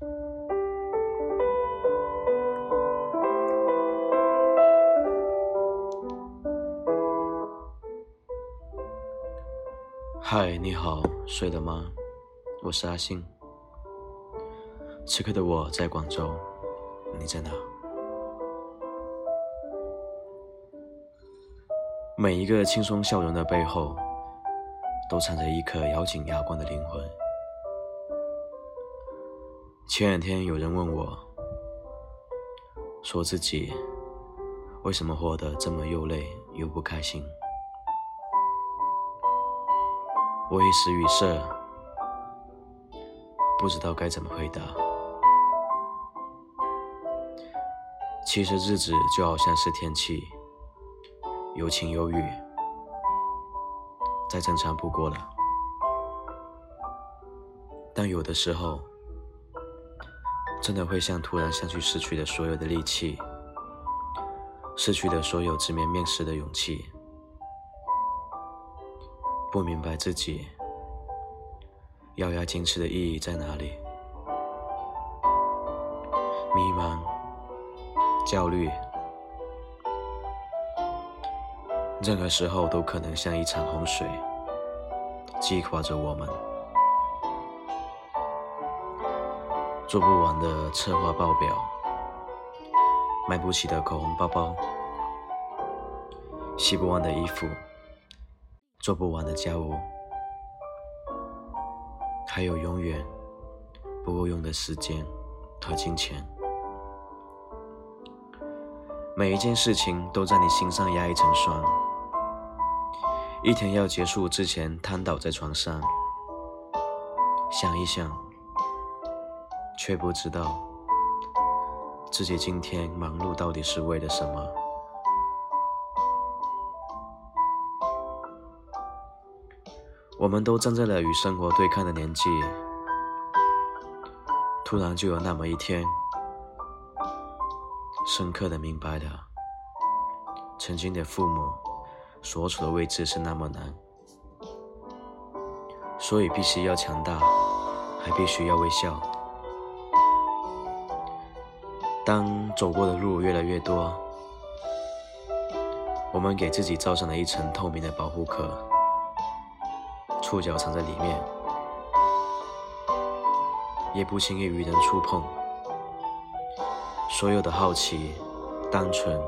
嗨，你好，睡了吗？我是阿信。此刻的我在广州，你在哪？每一个轻松笑容的背后，都藏着一颗咬紧牙关的灵魂。前两天有人问我，说自己为什么活得这么又累又不开心。我一时语塞，不知道该怎么回答。其实日子就好像是天气。有晴有雨，再正常不过了。但有的时候，真的会像突然像去失去了所有的力气，失去了所有直面面试的勇气，不明白自己咬牙坚持的意义在哪里，迷茫、焦虑。任何时候都可能像一场洪水，击垮着我们。做不完的策划报表，买不起的口红包包，洗不完的衣服，做不完的家务，还有永远不够用的时间和金钱。每一件事情都在你心上压一层霜。一天要结束之前，瘫倒在床上，想一想，却不知道自己今天忙碌到底是为了什么。我们都站在了与生活对抗的年纪，突然就有那么一天，深刻的明白了，曾经的父母。所处的位置是那么难，所以必须要强大，还必须要微笑。当走过的路越来越多，我们给自己罩上了一层透明的保护壳，触角藏在里面，也不轻易与人触碰。所有的好奇、单纯、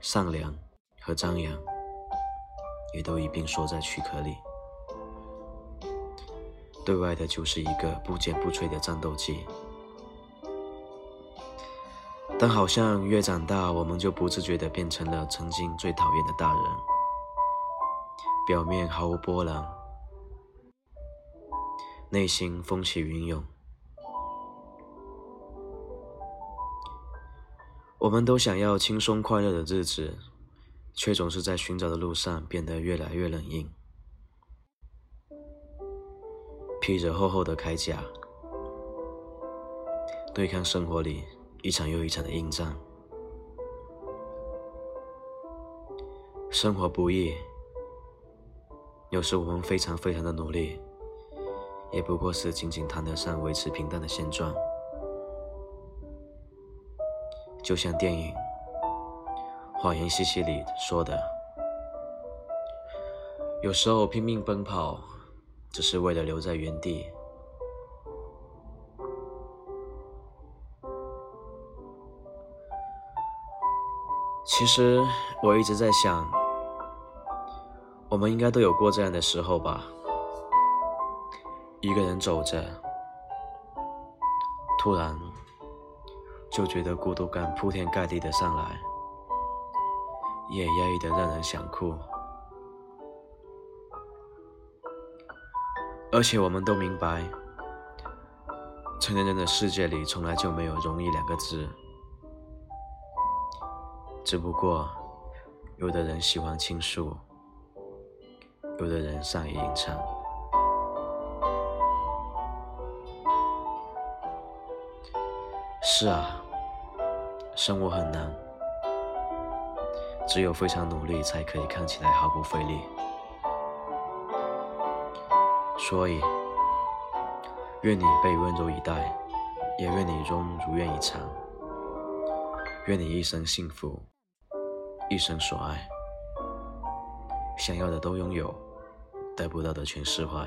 善良和张扬。也都一并缩在躯壳里，对外的就是一个不坚不摧的战斗机。但好像越长大，我们就不自觉地变成了曾经最讨厌的大人，表面毫无波澜，内心风起云涌。我们都想要轻松快乐的日子。却总是在寻找的路上变得越来越冷硬，披着厚厚的铠甲，对抗生活里一场又一场的硬仗。生活不易，有时我们非常非常的努力，也不过是仅仅谈得上维持平淡的现状，就像电影。谎言西西里说的：“有时候拼命奔跑，只是为了留在原地。”其实我一直在想，我们应该都有过这样的时候吧？一个人走着，突然就觉得孤独感铺天盖地的上来。也压抑的让人想哭，而且我们都明白，成年人的世界里从来就没有容易两个字，只不过有的人喜欢倾诉，有的人善于隐藏。是啊，生活很难。只有非常努力，才可以看起来毫不费力。所以，愿你被温柔以待，也愿你终如愿以偿。愿你一生幸福，一生所爱，想要的都拥有，得不到的全释怀。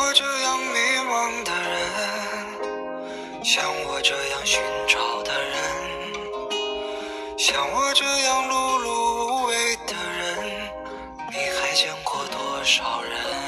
我这样迷茫的人，像我这样寻找的人，像我这样碌碌无为的人，你还见过多少人？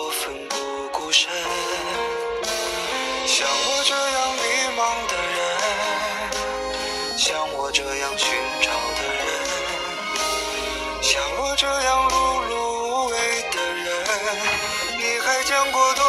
这样碌碌无为的人，你还见过多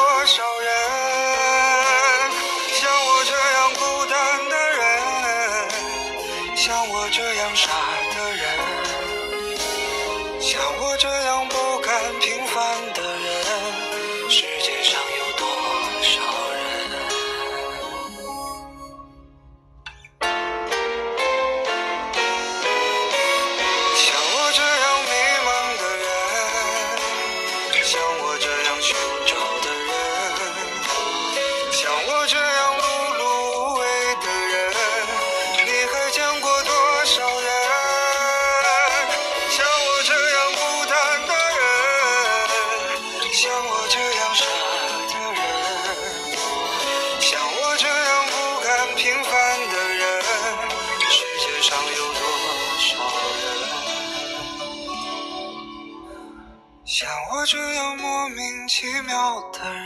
像